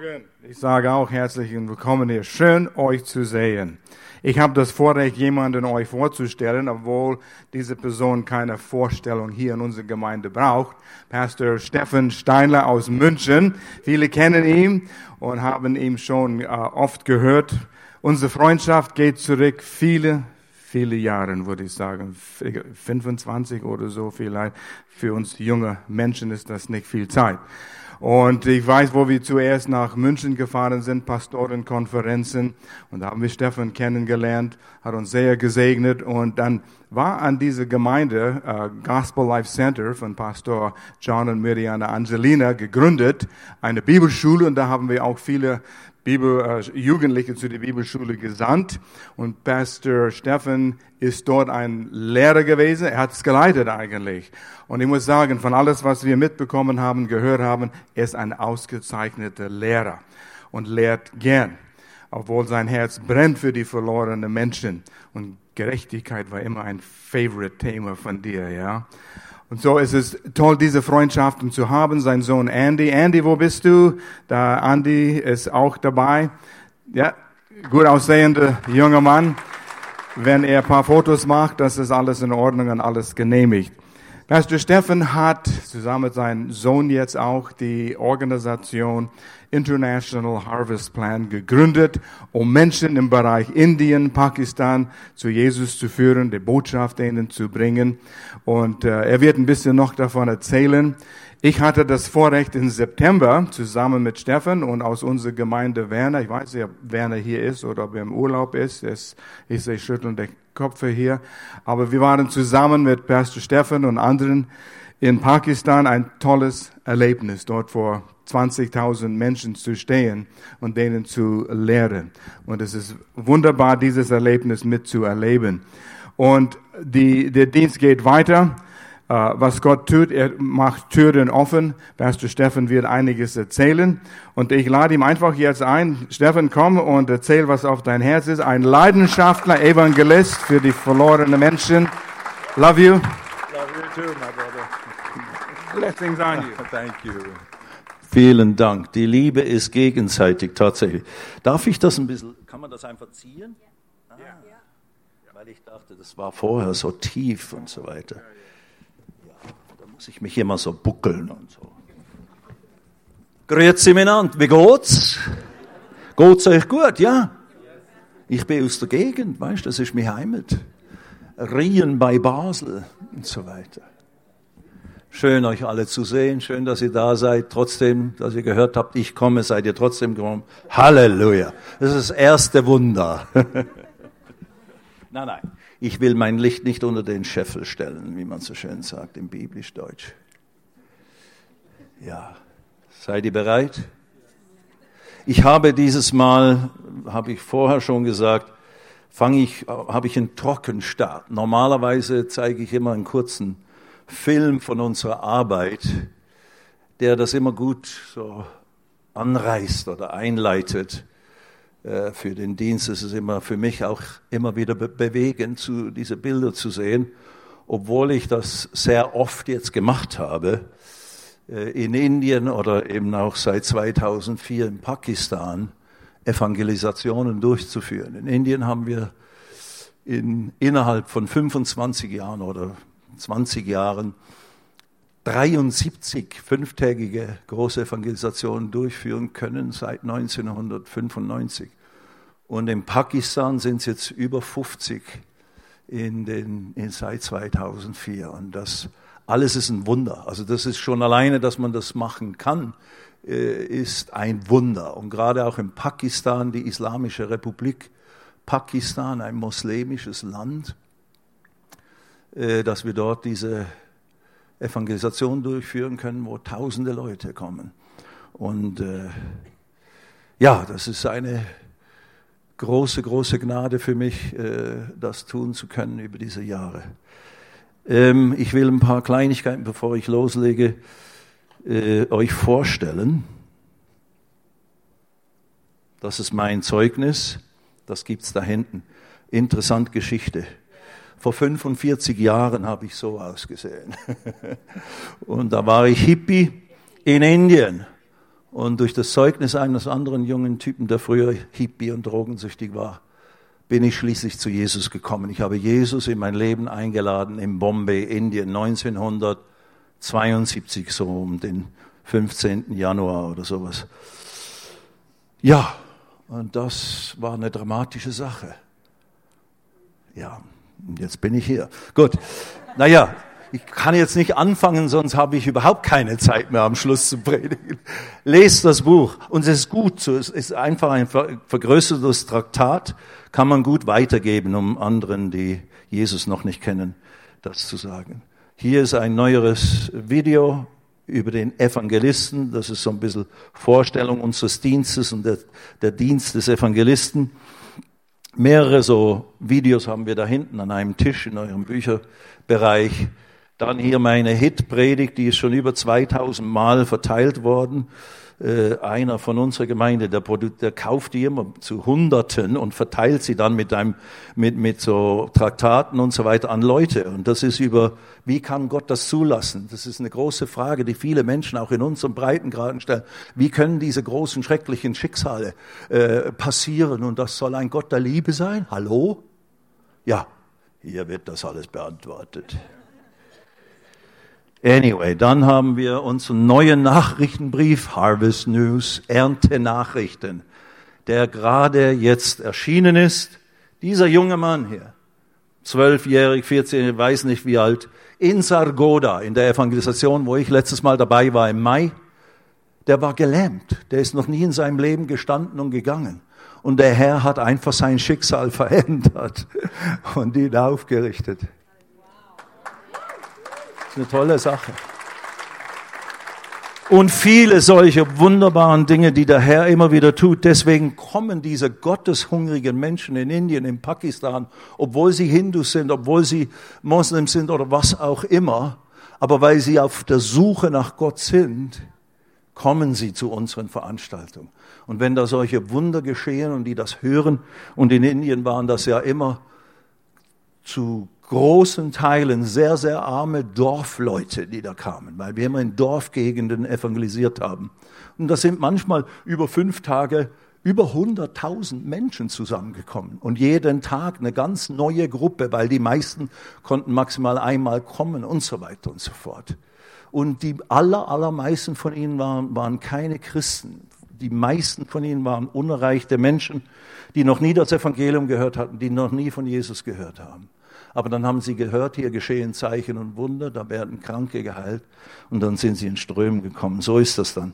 Morgen. Ich sage auch herzlich willkommen hier. Schön, euch zu sehen. Ich habe das Vorrecht, jemanden euch vorzustellen, obwohl diese Person keine Vorstellung hier in unserer Gemeinde braucht. Pastor Steffen Steinler aus München. Viele kennen ihn und haben ihn schon äh, oft gehört. Unsere Freundschaft geht zurück viele, viele Jahre, würde ich sagen. 25 oder so vielleicht. Für uns junge Menschen ist das nicht viel Zeit. Und ich weiß, wo wir zuerst nach München gefahren sind, Pastorenkonferenzen. Und da haben wir Stefan kennengelernt, hat uns sehr gesegnet. Und dann war an diese Gemeinde, äh, Gospel Life Center von Pastor John und Miriana Angelina gegründet, eine Bibelschule. Und da haben wir auch viele Bibel, äh, Jugendliche zu der Bibelschule gesandt und Pastor Steffen ist dort ein Lehrer gewesen. Er hat es geleitet eigentlich. Und ich muss sagen, von alles, was wir mitbekommen haben, gehört haben, er ist ein ausgezeichneter Lehrer und lehrt gern, obwohl sein Herz brennt für die verlorenen Menschen. Und Gerechtigkeit war immer ein Favorite-Thema von dir, ja. Und so ist es toll, diese Freundschaften zu haben. Sein Sohn Andy. Andy, wo bist du? Da Andy ist auch dabei. Ja, gut aussehender junger Mann. Wenn er ein paar Fotos macht, das ist alles in Ordnung und alles genehmigt. Pastor Steffen hat zusammen mit seinem Sohn jetzt auch die Organisation International Harvest Plan gegründet, um Menschen im Bereich Indien, Pakistan zu Jesus zu führen, die Botschaft ihnen zu bringen. Und äh, er wird ein bisschen noch davon erzählen. Ich hatte das Vorrecht im September zusammen mit Steffen und aus unserer Gemeinde Werner, ich weiß nicht, ob Werner hier ist oder ob er im Urlaub ist, ist ich sehe schüttelnde Köpfe hier, aber wir waren zusammen mit Pastor Steffen und anderen in Pakistan ein tolles Erlebnis, dort vor 20.000 Menschen zu stehen und denen zu lehren. Und es ist wunderbar, dieses Erlebnis mitzuerleben. Und die, der Dienst geht weiter. Uh, was Gott tut, er macht Türen offen. Pastor Steffen wird einiges erzählen. Und ich lade ihm einfach jetzt ein. Steffen, komm und erzähl, was auf dein Herz ist. Ein Leidenschaftler, Evangelist für die verlorenen Menschen. Love you. Love you too, my brother. Blessings on you. Thank you. Vielen Dank. Die Liebe ist gegenseitig tatsächlich. Darf ich das ein bisschen, kann man das einfach ziehen? Ah, ja. Weil ich dachte, das war vorher so tief und so weiter muss ich mich immer so buckeln und so. Grüezi miteinander, wie geht's? Geht's euch gut, ja? Ich bin aus der Gegend, weißt, das ist meine Heimat. Rien bei Basel und so weiter. Schön, euch alle zu sehen. Schön, dass ihr da seid. Trotzdem, dass ihr gehört habt, ich komme, seid ihr trotzdem gekommen. Halleluja. Das ist das erste Wunder. nein, nein. Ich will mein Licht nicht unter den Scheffel stellen, wie man so schön sagt im Biblisch-Deutsch. Ja, seid ihr bereit? Ich habe dieses Mal, habe ich vorher schon gesagt, fange ich, habe ich einen Trockenstart. Normalerweise zeige ich immer einen kurzen Film von unserer Arbeit, der das immer gut so anreißt oder einleitet. Äh, für den Dienst ist es immer für mich auch immer wieder bewegend, diese Bilder zu sehen, obwohl ich das sehr oft jetzt gemacht habe äh, in Indien oder eben auch seit 2004 in Pakistan Evangelisationen durchzuführen. In Indien haben wir in, innerhalb von 25 Jahren oder 20 Jahren 73 fünftägige große Evangelisationen durchführen können seit 1995. Und in Pakistan sind es jetzt über 50 in den, in, seit 2004. Und das alles ist ein Wunder. Also das ist schon alleine, dass man das machen kann, äh, ist ein Wunder. Und gerade auch in Pakistan, die Islamische Republik Pakistan, ein muslimisches Land, dass wir dort diese Evangelisation durchführen können, wo tausende Leute kommen. Und äh, ja, das ist eine große, große Gnade für mich, äh, das tun zu können über diese Jahre. Ähm, ich will ein paar Kleinigkeiten, bevor ich loslege, äh, euch vorstellen. Das ist mein Zeugnis, das gibt's da hinten. Interessant Geschichte. Vor 45 Jahren habe ich so ausgesehen. Und da war ich Hippie in Indien. Und durch das Zeugnis eines anderen jungen Typen, der früher Hippie und drogensüchtig war, bin ich schließlich zu Jesus gekommen. Ich habe Jesus in mein Leben eingeladen in Bombay, Indien, 1972, so um den 15. Januar oder sowas. Ja, und das war eine dramatische Sache. Ja, jetzt bin ich hier. Gut. Naja, ich kann jetzt nicht anfangen, sonst habe ich überhaupt keine Zeit mehr am Schluss zu predigen. Lest das Buch. Und es ist gut. Es ist einfach ein vergrößertes Traktat. Kann man gut weitergeben, um anderen, die Jesus noch nicht kennen, das zu sagen. Hier ist ein neueres Video über den Evangelisten. Das ist so ein bisschen Vorstellung unseres Dienstes und der, der Dienst des Evangelisten. Mehrere so Videos haben wir da hinten an einem Tisch in eurem Bücherbereich. Dann hier meine Hit-Predigt, die ist schon über 2000 Mal verteilt worden. Äh, einer von unserer Gemeinde, der, der kauft die immer zu Hunderten und verteilt sie dann mit einem, mit, mit so Traktaten und so weiter an Leute. Und das ist über, wie kann Gott das zulassen? Das ist eine große Frage, die viele Menschen auch in unserem Breitengraden stellen. Wie können diese großen, schrecklichen Schicksale äh, passieren? Und das soll ein Gott der Liebe sein? Hallo? Ja, hier wird das alles beantwortet. Anyway, dann haben wir unseren neuen Nachrichtenbrief, Harvest News, Ernte-Nachrichten, der gerade jetzt erschienen ist. Dieser junge Mann hier, zwölfjährig, 14, weiß nicht wie alt, in Sargoda, in der Evangelisation, wo ich letztes Mal dabei war im Mai, der war gelähmt. Der ist noch nie in seinem Leben gestanden und gegangen. Und der Herr hat einfach sein Schicksal verändert und ihn aufgerichtet. Das ist eine tolle Sache. Und viele solche wunderbaren Dinge, die der Herr immer wieder tut. Deswegen kommen diese gotteshungrigen Menschen in Indien, in Pakistan, obwohl sie Hindus sind, obwohl sie Moslems sind oder was auch immer, aber weil sie auf der Suche nach Gott sind, kommen sie zu unseren Veranstaltungen. Und wenn da solche Wunder geschehen und die das hören, und in Indien waren das ja immer zu großen Teilen sehr, sehr arme Dorfleute, die da kamen, weil wir immer in Dorfgegenden evangelisiert haben. Und da sind manchmal über fünf Tage über 100.000 Menschen zusammengekommen und jeden Tag eine ganz neue Gruppe, weil die meisten konnten maximal einmal kommen und so weiter und so fort. Und die aller, allermeisten von ihnen waren, waren keine Christen. Die meisten von ihnen waren unerreichte Menschen, die noch nie das Evangelium gehört hatten, die noch nie von Jesus gehört haben. Aber dann haben sie gehört, hier geschehen Zeichen und Wunder, da werden Kranke geheilt und dann sind sie in Strömen gekommen. So ist das dann.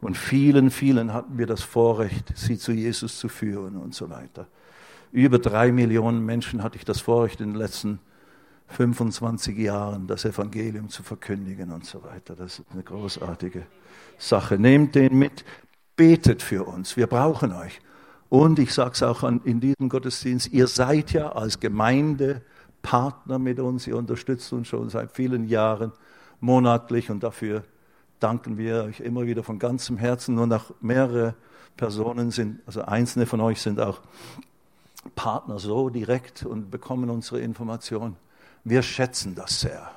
Und vielen, vielen hatten wir das Vorrecht, sie zu Jesus zu führen und so weiter. Über drei Millionen Menschen hatte ich das Vorrecht in den letzten 25 Jahren, das Evangelium zu verkündigen und so weiter. Das ist eine großartige Sache. Nehmt den mit, betet für uns. Wir brauchen euch. Und ich sage es auch in diesem Gottesdienst, ihr seid ja als Gemeinde Partner mit uns. Ihr unterstützt uns schon seit vielen Jahren monatlich und dafür danken wir euch immer wieder von ganzem Herzen. Nur noch mehrere Personen sind, also einzelne von euch sind auch Partner so direkt und bekommen unsere Informationen. Wir schätzen das sehr.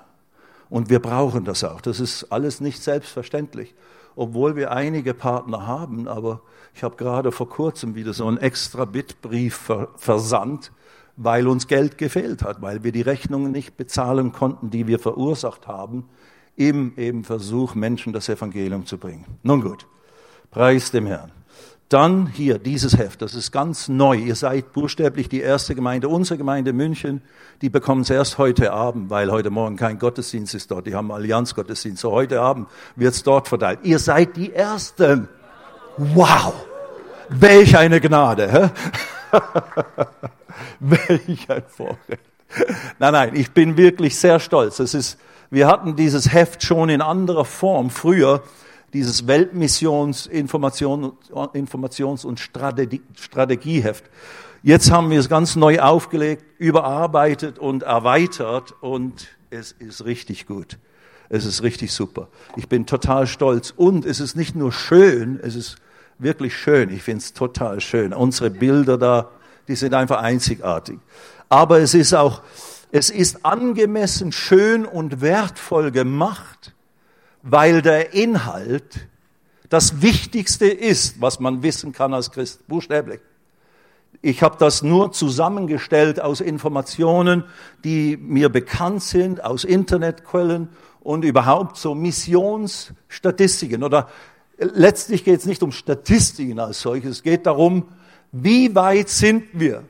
Und wir brauchen das auch. Das ist alles nicht selbstverständlich. Obwohl wir einige Partner haben, aber ich habe gerade vor kurzem wieder so einen extra Bitbrief versandt weil uns Geld gefehlt hat, weil wir die Rechnungen nicht bezahlen konnten, die wir verursacht haben, im eben Versuch, Menschen das Evangelium zu bringen. Nun gut, preis dem Herrn. Dann hier dieses Heft, das ist ganz neu. Ihr seid buchstäblich die erste Gemeinde, unsere Gemeinde München, die bekommen es erst heute Abend, weil heute Morgen kein Gottesdienst ist dort. Die haben Allianzgottesdienst. So heute Abend wird es dort verteilt. Ihr seid die Ersten. Wow! Welch eine Gnade. Hä? Welch ein Vorrecht. Nein, nein, ich bin wirklich sehr stolz. Es ist, wir hatten dieses Heft schon in anderer Form früher, dieses Weltmissions Information, Informations- und Strategie, Strategieheft. Jetzt haben wir es ganz neu aufgelegt, überarbeitet und erweitert und es ist richtig gut. Es ist richtig super. Ich bin total stolz und es ist nicht nur schön, es ist wirklich schön. Ich finde es total schön. Unsere Bilder da, die sind einfach einzigartig. Aber es ist auch, es ist angemessen schön und wertvoll gemacht, weil der Inhalt das Wichtigste ist, was man wissen kann als Christ, buchstäblich. Ich habe das nur zusammengestellt aus Informationen, die mir bekannt sind, aus Internetquellen und überhaupt so Missionsstatistiken. Oder letztlich geht es nicht um Statistiken als solches, es geht darum, wie weit sind wir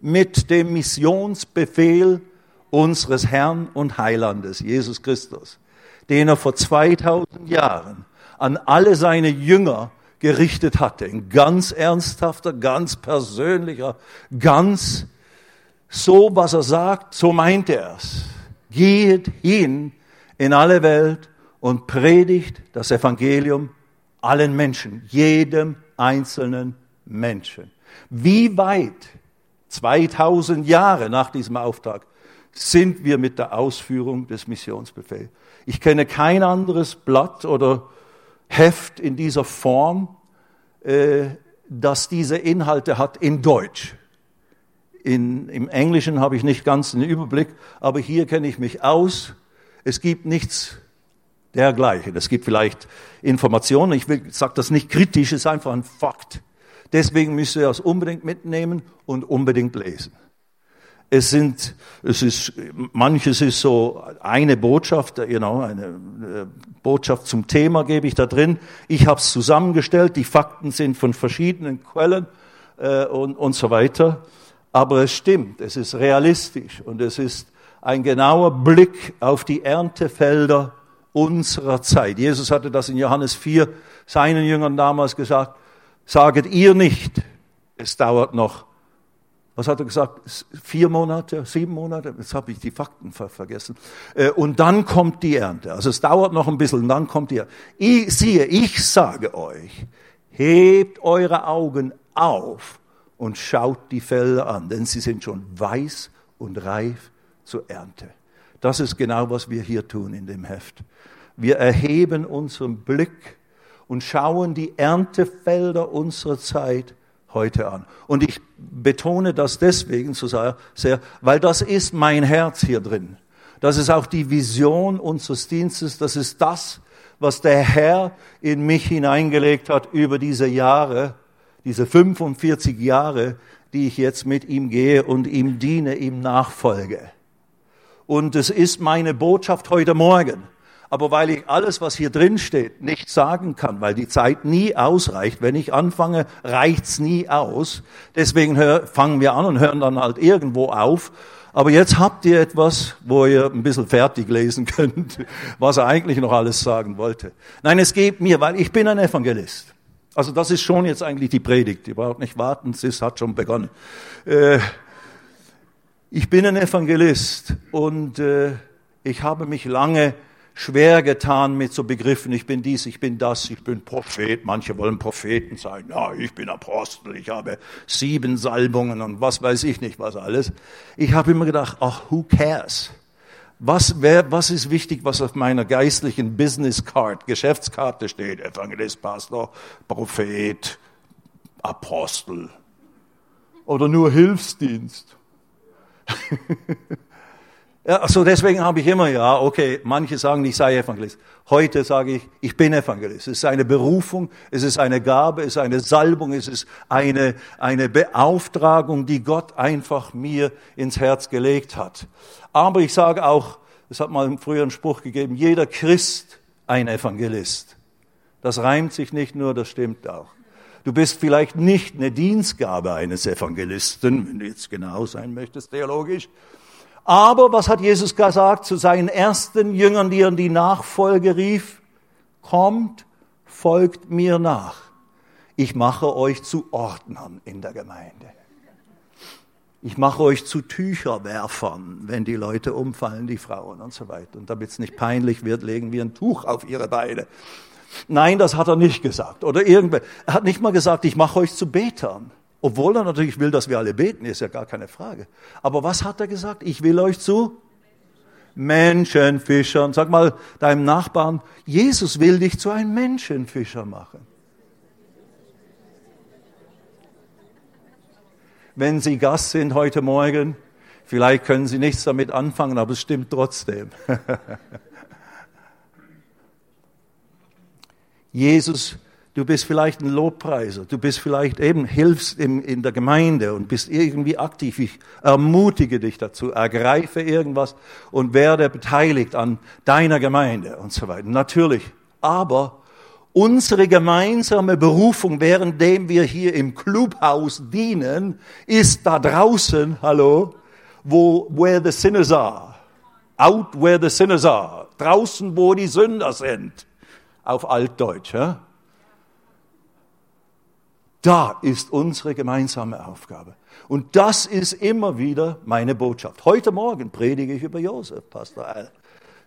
mit dem Missionsbefehl unseres Herrn und Heilandes, Jesus Christus, den er vor 2000 Jahren an alle seine Jünger gerichtet hatte. Ein ganz ernsthafter, ganz persönlicher, ganz so, was er sagt, so meint er es. Geht hin in alle Welt und predigt das Evangelium allen Menschen, jedem einzelnen Menschen. Wie weit, 2000 Jahre nach diesem Auftrag, sind wir mit der Ausführung des Missionsbefehls? Ich kenne kein anderes Blatt oder Heft in dieser Form, äh, das diese Inhalte hat in Deutsch. In, Im Englischen habe ich nicht ganz den Überblick, aber hier kenne ich mich aus. Es gibt nichts dergleichen. Es gibt vielleicht Informationen. Ich sage das nicht kritisch, es ist einfach ein Fakt. Deswegen müsst ihr das unbedingt mitnehmen und unbedingt lesen. Es sind, es ist, manches ist so eine Botschaft, genau, eine äh, Botschaft zum Thema gebe ich da drin. Ich habe es zusammengestellt. Die Fakten sind von verschiedenen Quellen äh, und, und so weiter. Aber es stimmt, es ist realistisch und es ist ein genauer Blick auf die Erntefelder unserer Zeit. Jesus hatte das in Johannes 4 seinen Jüngern damals gesagt. Saget ihr nicht, es dauert noch was hat er gesagt? Vier Monate, sieben Monate? Jetzt habe ich die Fakten vergessen. Äh, und dann kommt die Ernte. Also es dauert noch ein bisschen, und dann kommt die Ernte. Ich, siehe, ich sage euch, hebt eure Augen auf und schaut die Felder an, denn sie sind schon weiß und reif zur Ernte. Das ist genau, was wir hier tun in dem Heft. Wir erheben unseren Blick und schauen die Erntefelder unserer Zeit heute an. Und ich betone das deswegen so sehr, weil das ist mein Herz hier drin. Das ist auch die Vision unseres Dienstes. Das ist das, was der Herr in mich hineingelegt hat über diese Jahre, diese 45 Jahre, die ich jetzt mit ihm gehe und ihm diene, ihm nachfolge. Und es ist meine Botschaft heute Morgen aber weil ich alles, was hier drin steht, nicht sagen kann, weil die Zeit nie ausreicht. Wenn ich anfange, reicht's nie aus. Deswegen hör, fangen wir an und hören dann halt irgendwo auf. Aber jetzt habt ihr etwas, wo ihr ein bisschen fertig lesen könnt, was er eigentlich noch alles sagen wollte. Nein, es geht mir, weil ich bin ein Evangelist. Also das ist schon jetzt eigentlich die Predigt. Ihr braucht nicht warten, es hat schon begonnen. Äh, ich bin ein Evangelist und äh, ich habe mich lange schwer getan mit so Begriffen, ich bin dies, ich bin das, ich bin Prophet. Manche wollen Propheten sein. Ja, ich bin Apostel, ich habe sieben Salbungen und was weiß ich nicht, was alles. Ich habe immer gedacht, ach, who cares? Was, wer, was ist wichtig, was auf meiner geistlichen Business Card, Geschäftskarte steht? Evangelist, Pastor, Prophet, Apostel. Oder nur Hilfsdienst. Ja, so deswegen habe ich immer, ja, okay, manche sagen, ich sei Evangelist. Heute sage ich, ich bin Evangelist. Es ist eine Berufung, es ist eine Gabe, es ist eine Salbung, es ist eine, eine Beauftragung, die Gott einfach mir ins Herz gelegt hat. Aber ich sage auch, es hat mal früher einen Spruch gegeben, jeder Christ ein Evangelist. Das reimt sich nicht nur, das stimmt auch. Du bist vielleicht nicht eine Dienstgabe eines Evangelisten, wenn du jetzt genau sein möchtest, theologisch, aber was hat Jesus gesagt zu seinen ersten Jüngern, die er in die Nachfolge rief? Kommt, folgt mir nach. Ich mache euch zu Ordnern in der Gemeinde. Ich mache euch zu Tücherwerfern, wenn die Leute umfallen, die Frauen und so weiter. Und damit es nicht peinlich wird, legen wir ein Tuch auf ihre Beine. Nein, das hat er nicht gesagt. Oder irgendwer. Er hat nicht mal gesagt, ich mache euch zu Betern. Obwohl er natürlich will, dass wir alle beten, ist ja gar keine Frage. Aber was hat er gesagt? Ich will euch zu Menschenfischern. Sag mal deinem Nachbarn, Jesus will dich zu einem Menschenfischer machen. Wenn Sie Gast sind heute Morgen, vielleicht können Sie nichts damit anfangen, aber es stimmt trotzdem. Jesus, du bist vielleicht ein Lobpreiser, du bist vielleicht eben, hilfst in, in der Gemeinde und bist irgendwie aktiv. Ich ermutige dich dazu, ergreife irgendwas und werde beteiligt an deiner Gemeinde und so weiter. Natürlich. Aber unsere gemeinsame Berufung, währenddem wir hier im Clubhaus dienen, ist da draußen, hallo, wo, where the sinners are. Out where the sinners are. Draußen, wo die Sünder sind. Auf Altdeutsch. Ja? Da ist unsere gemeinsame Aufgabe. Und das ist immer wieder meine Botschaft. Heute Morgen predige ich über Josef, Pastor Al.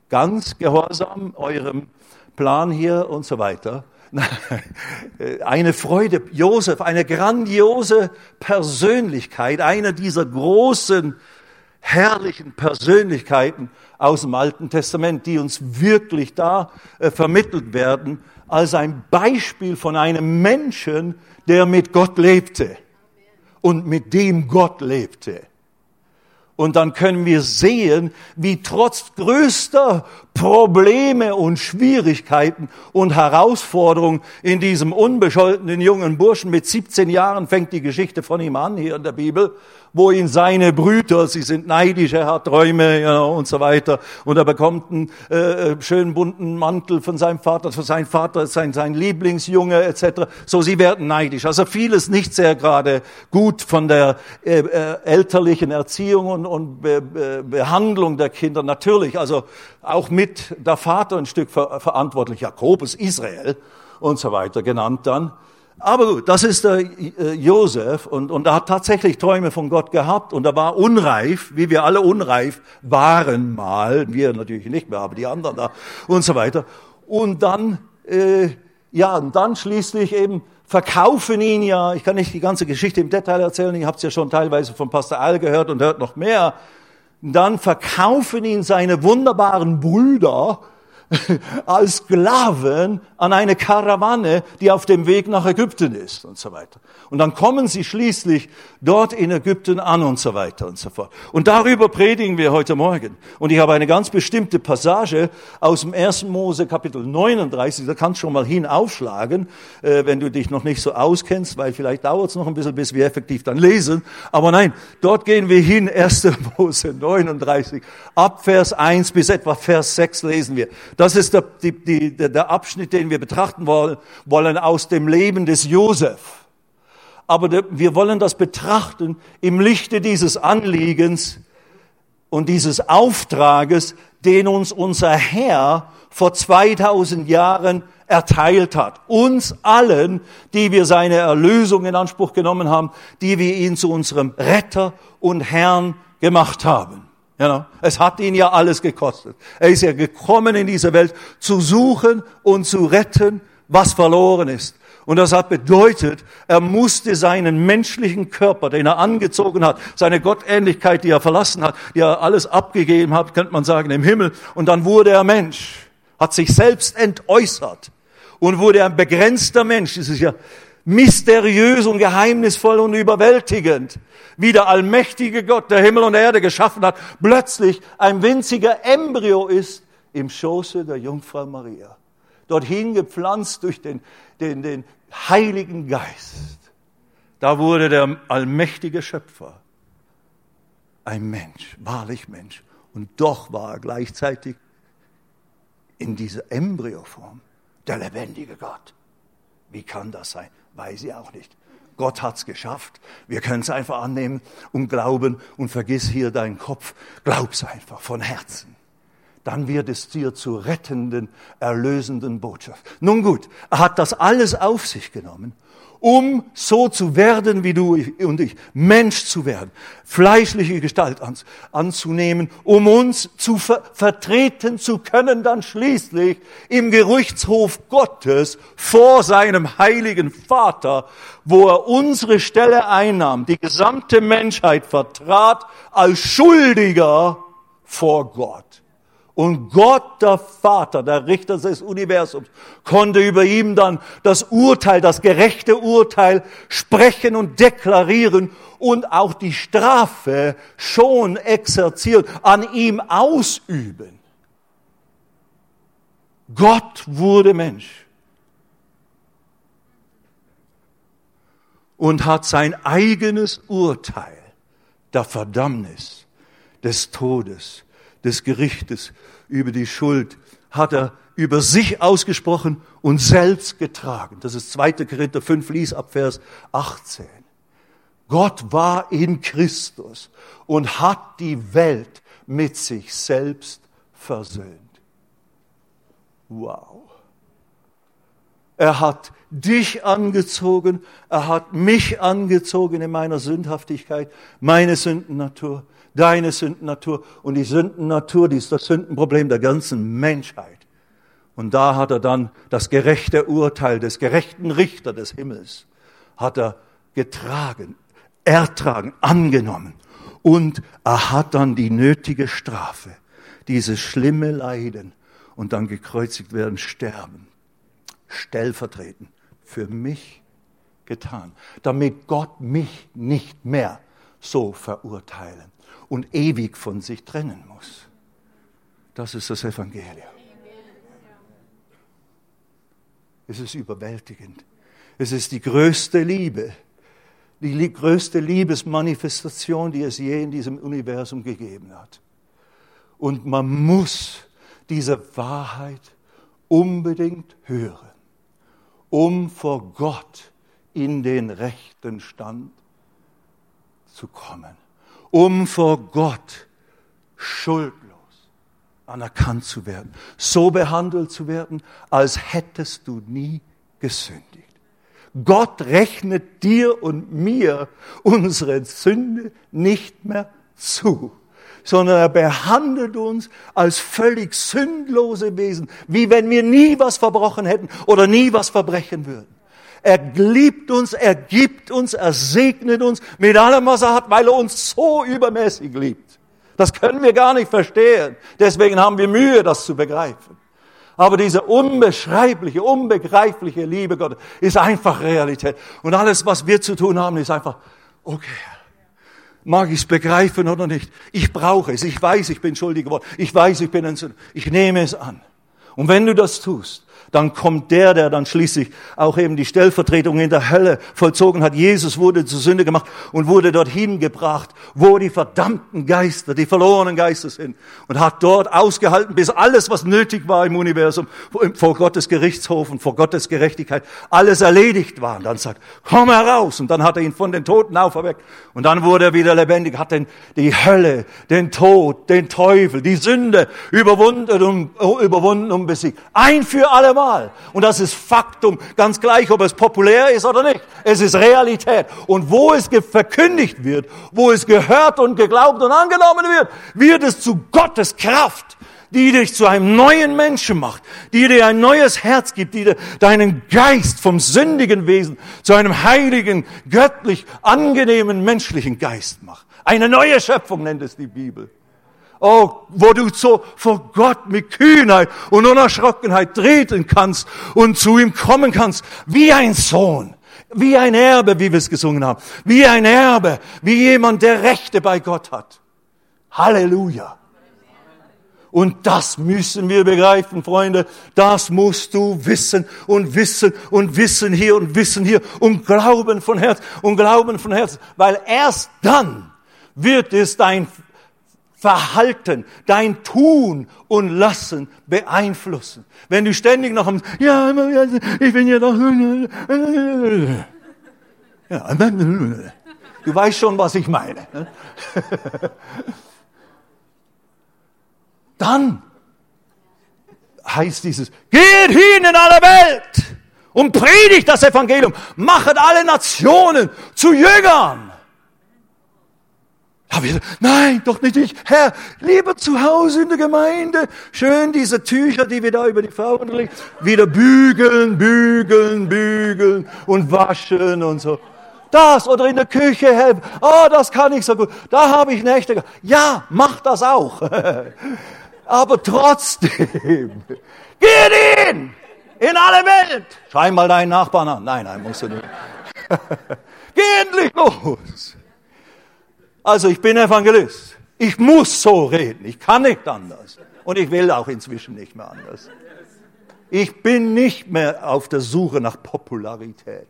Ganz gehorsam eurem Plan hier und so weiter. Eine Freude, Josef, eine grandiose Persönlichkeit, einer dieser großen, herrlichen Persönlichkeiten aus dem Alten Testament, die uns wirklich da äh, vermittelt werden, als ein Beispiel von einem Menschen, der mit Gott lebte und mit dem Gott lebte. Und dann können wir sehen, wie trotz größter Probleme und Schwierigkeiten und Herausforderungen in diesem unbescholtenen jungen Burschen mit 17 Jahren fängt die Geschichte von ihm an hier in der Bibel, wo ihn seine Brüder, sie sind neidisch, er hat Träume ja, und so weiter und er bekommt einen äh, schönen bunten Mantel von seinem Vater, von seinem Vater sein, sein Lieblingsjunge etc. So, sie werden neidisch. Also vieles nicht sehr gerade gut von der äh, äh, elterlichen Erziehung und, und Be Be Behandlung der Kinder. Natürlich, also auch mit der Vater ein Stück ver verantwortlich, Jakobus, Israel und so weiter genannt dann. Aber gut, das ist der äh, Josef und, und er hat tatsächlich Träume von Gott gehabt und er war unreif, wie wir alle unreif waren mal, wir natürlich nicht mehr, aber die anderen da und so weiter. Und dann, äh, ja, und dann schließlich eben verkaufen ihn ja, ich kann nicht die ganze Geschichte im Detail erzählen, ich habe es ja schon teilweise von Pastor Al gehört und hört noch mehr, dann verkaufen ihn seine wunderbaren Brüder als Sklaven an eine Karawane, die auf dem Weg nach Ägypten ist und so weiter. Und dann kommen sie schließlich dort in Ägypten an und so weiter und so fort. Und darüber predigen wir heute Morgen. Und ich habe eine ganz bestimmte Passage aus dem 1. Mose Kapitel 39, da kannst du schon mal hin aufschlagen, äh, wenn du dich noch nicht so auskennst, weil vielleicht dauert es noch ein bisschen, bis wir effektiv dann lesen. Aber nein, dort gehen wir hin, 1. Mose 39, ab Vers 1 bis etwa Vers 6 lesen wir. Das ist der, die, die, der Abschnitt, den wir betrachten wollen aus dem Leben des Josef. Aber wir wollen das betrachten im Lichte dieses Anliegens und dieses Auftrages, den uns unser Herr vor 2000 Jahren erteilt hat. Uns allen, die wir seine Erlösung in Anspruch genommen haben, die wir ihn zu unserem Retter und Herrn gemacht haben. Genau. Es hat ihn ja alles gekostet. Er ist ja gekommen in diese Welt zu suchen und zu retten, was verloren ist. Und das hat bedeutet, er musste seinen menschlichen Körper, den er angezogen hat, seine Gottähnlichkeit, die er verlassen hat, die er alles abgegeben hat, könnte man sagen, im Himmel. Und dann wurde er Mensch, hat sich selbst entäußert und wurde ein begrenzter Mensch. Das ist ja mysteriös und geheimnisvoll und überwältigend, wie der allmächtige Gott, der Himmel und Erde geschaffen hat, plötzlich ein winziger Embryo ist im Schoße der Jungfrau Maria. Dorthin gepflanzt durch den, den, den Heiligen Geist. Da wurde der allmächtige Schöpfer ein Mensch, wahrlich Mensch. Und doch war er gleichzeitig in dieser Embryoform der lebendige Gott. Wie kann das sein? Weiß ich auch nicht. Gott hat's geschafft. Wir können es einfach annehmen und glauben und vergiss hier deinen Kopf. Glaub's einfach von Herzen. Dann wird es dir zur rettenden, erlösenden Botschaft. Nun gut, er hat das alles auf sich genommen um so zu werden wie du und ich, Mensch zu werden, fleischliche Gestalt anzunehmen, um uns zu ver vertreten zu können, dann schließlich im Gerichtshof Gottes vor seinem heiligen Vater, wo er unsere Stelle einnahm, die gesamte Menschheit vertrat als Schuldiger vor Gott. Und Gott, der Vater, der Richter des Universums, konnte über ihm dann das Urteil, das gerechte Urteil sprechen und deklarieren und auch die Strafe schon exerziert, an ihm ausüben. Gott wurde Mensch und hat sein eigenes Urteil der Verdammnis, des Todes, des Gerichtes über die Schuld, hat er über sich ausgesprochen und selbst getragen. Das ist 2. Korinther 5, lies ab Vers 18. Gott war in Christus und hat die Welt mit sich selbst versöhnt. Wow. Er hat dich angezogen, er hat mich angezogen in meiner Sündhaftigkeit, meine Sündennatur, deine Sündennatur und die Sündennatur, die ist das Sündenproblem der ganzen Menschheit. Und da hat er dann das gerechte Urteil des gerechten Richter des Himmels, hat er getragen, ertragen, angenommen. Und er hat dann die nötige Strafe, dieses schlimme Leiden und dann gekreuzigt werden, sterben, stellvertretend für mich getan, damit Gott mich nicht mehr so verurteilen und ewig von sich trennen muss. Das ist das Evangelium. Es ist überwältigend. Es ist die größte Liebe, die größte Liebesmanifestation, die es je in diesem Universum gegeben hat. Und man muss diese Wahrheit unbedingt hören, um vor Gott in den rechten Stand zu kommen, um vor Gott schuldlos anerkannt zu werden, so behandelt zu werden, als hättest du nie gesündigt. Gott rechnet dir und mir unsere Sünde nicht mehr zu, sondern er behandelt uns als völlig sündlose Wesen, wie wenn wir nie was verbrochen hätten oder nie was verbrechen würden. Er liebt uns, er gibt uns, er segnet uns mit allem, was er hat, weil er uns so übermäßig liebt. Das können wir gar nicht verstehen. Deswegen haben wir Mühe, das zu begreifen. Aber diese unbeschreibliche, unbegreifliche Liebe Gottes ist einfach Realität. Und alles, was wir zu tun haben, ist einfach, okay, mag ich es begreifen oder nicht. Ich brauche es. Ich weiß, ich bin schuldig geworden. Ich weiß, ich bin entzündet. Ich nehme es an. Und wenn du das tust, dann kommt der, der dann schließlich auch eben die Stellvertretung in der Hölle vollzogen hat. Jesus wurde zur Sünde gemacht und wurde dorthin gebracht, wo die verdammten Geister, die verlorenen Geister sind und hat dort ausgehalten, bis alles, was nötig war im Universum, vor Gottes Gerichtshof und vor Gottes Gerechtigkeit, alles erledigt war. Und dann sagt, komm heraus. Und dann hat er ihn von den Toten auferweckt. Und dann wurde er wieder lebendig, hat den, die Hölle, den Tod, den Teufel, die Sünde überwunden und, überwunden und besiegt. Ein für alle Mal Mal. Und das ist Faktum, ganz gleich, ob es populär ist oder nicht. Es ist Realität. Und wo es verkündigt wird, wo es gehört und geglaubt und angenommen wird, wird es zu Gottes Kraft die dich zu einem neuen Menschen macht, die dir ein neues Herz gibt, die dir deinen Geist vom sündigen Wesen zu einem heiligen, göttlich angenehmen menschlichen Geist macht. Eine neue Schöpfung nennt es die Bibel. Oh, wo du so vor Gott mit Kühnheit und Unerschrockenheit treten kannst und zu ihm kommen kannst, wie ein Sohn, wie ein Erbe, wie wir es gesungen haben, wie ein Erbe, wie jemand, der Rechte bei Gott hat. Halleluja. Und das müssen wir begreifen, Freunde. Das musst du wissen und wissen und wissen hier und wissen hier und glauben von Herz und glauben von Herz, weil erst dann wird es dein Verhalten, dein Tun und Lassen beeinflussen. Wenn du ständig noch ja, ich bin ja doch, ja, du weißt schon, was ich meine. Ne? Dann heißt dieses, geht hin in alle Welt und predigt das Evangelium, machet alle Nationen zu Jüngern. Aber wir, nein, doch nicht ich. Herr, lieber zu Hause in der Gemeinde. Schön diese Tücher, die wir da über die Frauen legen. Wieder bügeln, bügeln, bügeln und waschen und so. Das oder in der Küche helfen. Oh, das kann ich so gut. Da habe ich Nächte. Ja, mach das auch. Aber trotzdem, geh in, in alle Welt. Schrei mal deinen Nachbarn an. Nein, nein, musst du nicht. geh endlich los. Also ich bin Evangelist. Ich muss so reden. Ich kann nicht anders. Und ich will auch inzwischen nicht mehr anders. Ich bin nicht mehr auf der Suche nach Popularität.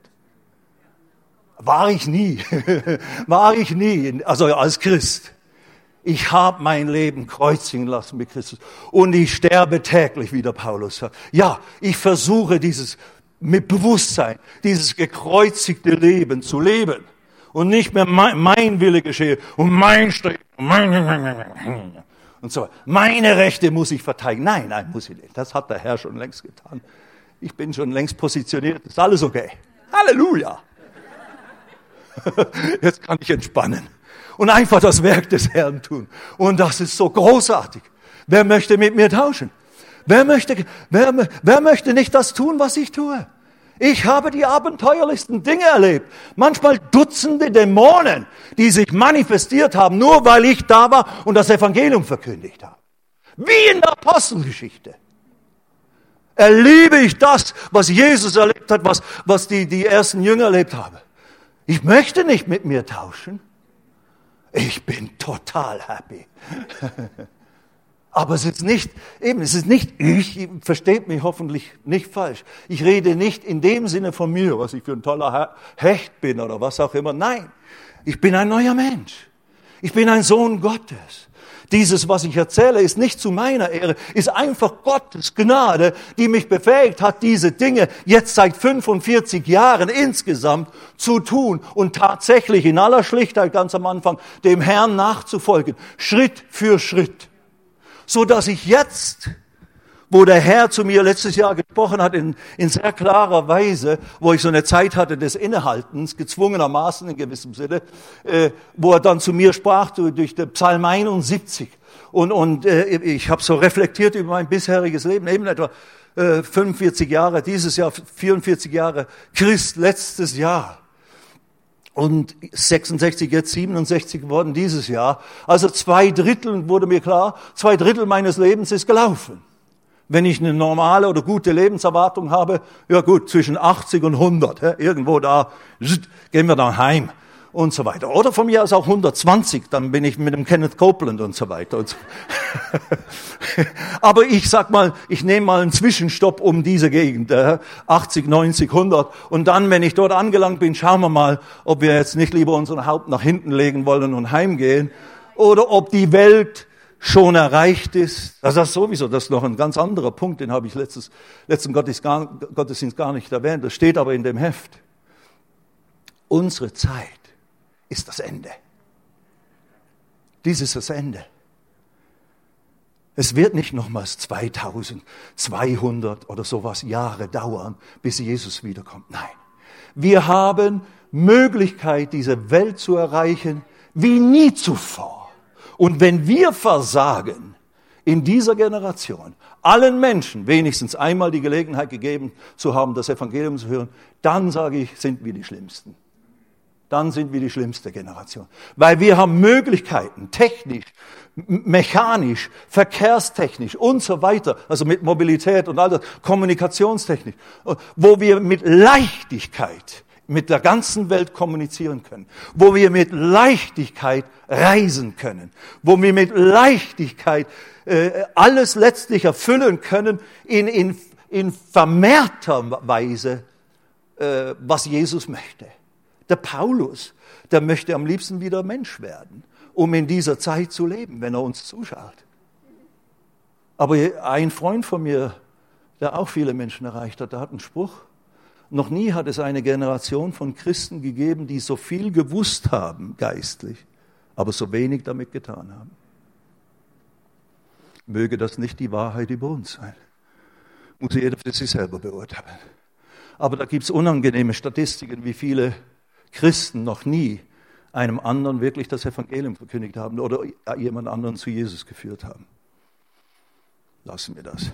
War ich nie. War ich nie. Also als Christ. Ich habe mein Leben kreuzigen lassen mit Christus. Und ich sterbe täglich, wie der Paulus sagt. Ja, ich versuche dieses mit Bewusstsein, dieses gekreuzigte Leben zu leben. Und nicht mehr mein, mein Wille geschehe und mein Streben und so. Meine Rechte muss ich verteidigen. Nein, nein, muss ich nicht. Das hat der Herr schon längst getan. Ich bin schon längst positioniert. Ist alles okay. Halleluja. Jetzt kann ich entspannen und einfach das Werk des Herrn tun. Und das ist so großartig. Wer möchte mit mir tauschen? Wer möchte, wer, wer möchte nicht das tun, was ich tue? Ich habe die abenteuerlichsten Dinge erlebt. Manchmal Dutzende Dämonen, die sich manifestiert haben, nur weil ich da war und das Evangelium verkündigt habe. Wie in der Apostelgeschichte. Erlebe ich das, was Jesus erlebt hat, was, was die, die ersten Jünger erlebt haben. Ich möchte nicht mit mir tauschen. Ich bin total happy. Aber es ist nicht, eben, es ist nicht, ich, versteht mich hoffentlich nicht falsch. Ich rede nicht in dem Sinne von mir, was ich für ein toller Hecht bin oder was auch immer. Nein, ich bin ein neuer Mensch. Ich bin ein Sohn Gottes. Dieses, was ich erzähle, ist nicht zu meiner Ehre, ist einfach Gottes Gnade, die mich befähigt hat, diese Dinge jetzt seit 45 Jahren insgesamt zu tun und tatsächlich in aller Schlichtheit ganz am Anfang dem Herrn nachzufolgen, Schritt für Schritt so dass ich jetzt, wo der Herr zu mir letztes Jahr gesprochen hat, in, in sehr klarer Weise, wo ich so eine Zeit hatte des Innehaltens, gezwungenermaßen in gewissem Sinne, äh, wo er dann zu mir sprach durch, durch den Psalm 71. Und, und äh, ich habe so reflektiert über mein bisheriges Leben, eben etwa äh, 45 Jahre, dieses Jahr 44 Jahre Christ, letztes Jahr und 66, jetzt 67 geworden dieses Jahr. Also zwei Drittel, wurde mir klar, zwei Drittel meines Lebens ist gelaufen. Wenn ich eine normale oder gute Lebenserwartung habe, ja gut, zwischen 80 und 100, irgendwo da, gehen wir dann heim und so weiter. Oder von mir aus auch 120, dann bin ich mit dem Kenneth Copeland und so weiter. Und so. Aber ich sag mal, ich nehme mal einen Zwischenstopp um diese Gegend, 80, 90, 100. Und dann, wenn ich dort angelangt bin, schauen wir mal, ob wir jetzt nicht lieber unseren Haupt nach hinten legen wollen und heimgehen. Oder ob die Welt schon erreicht ist. Das ist sowieso, das ist noch ein ganz anderer Punkt, den habe ich letztes, letzten Gottesdienst gar nicht erwähnt. Das steht aber in dem Heft. Unsere Zeit ist das Ende. Dies ist das Ende. Es wird nicht nochmals 2200 oder sowas Jahre dauern, bis Jesus wiederkommt. Nein. Wir haben Möglichkeit, diese Welt zu erreichen, wie nie zuvor. Und wenn wir versagen, in dieser Generation allen Menschen wenigstens einmal die Gelegenheit gegeben zu haben, das Evangelium zu hören, dann sage ich, sind wir die Schlimmsten dann sind wir die schlimmste Generation. Weil wir haben Möglichkeiten, technisch, mechanisch, verkehrstechnisch und so weiter, also mit Mobilität und all das, Kommunikationstechnik, wo wir mit Leichtigkeit mit der ganzen Welt kommunizieren können, wo wir mit Leichtigkeit reisen können, wo wir mit Leichtigkeit äh, alles letztlich erfüllen können in, in, in vermehrter Weise, äh, was Jesus möchte. Der Paulus, der möchte am liebsten wieder Mensch werden, um in dieser Zeit zu leben, wenn er uns zuschaut. Aber ein Freund von mir, der auch viele Menschen erreicht hat, der hat einen Spruch. Noch nie hat es eine Generation von Christen gegeben, die so viel gewusst haben geistlich, aber so wenig damit getan haben. Möge das nicht die Wahrheit über uns sein. Muss jeder für sich selber beurteilen. Aber da gibt es unangenehme Statistiken, wie viele Christen noch nie einem anderen wirklich das Evangelium verkündigt haben oder jemand anderen zu Jesus geführt haben. Lassen wir das.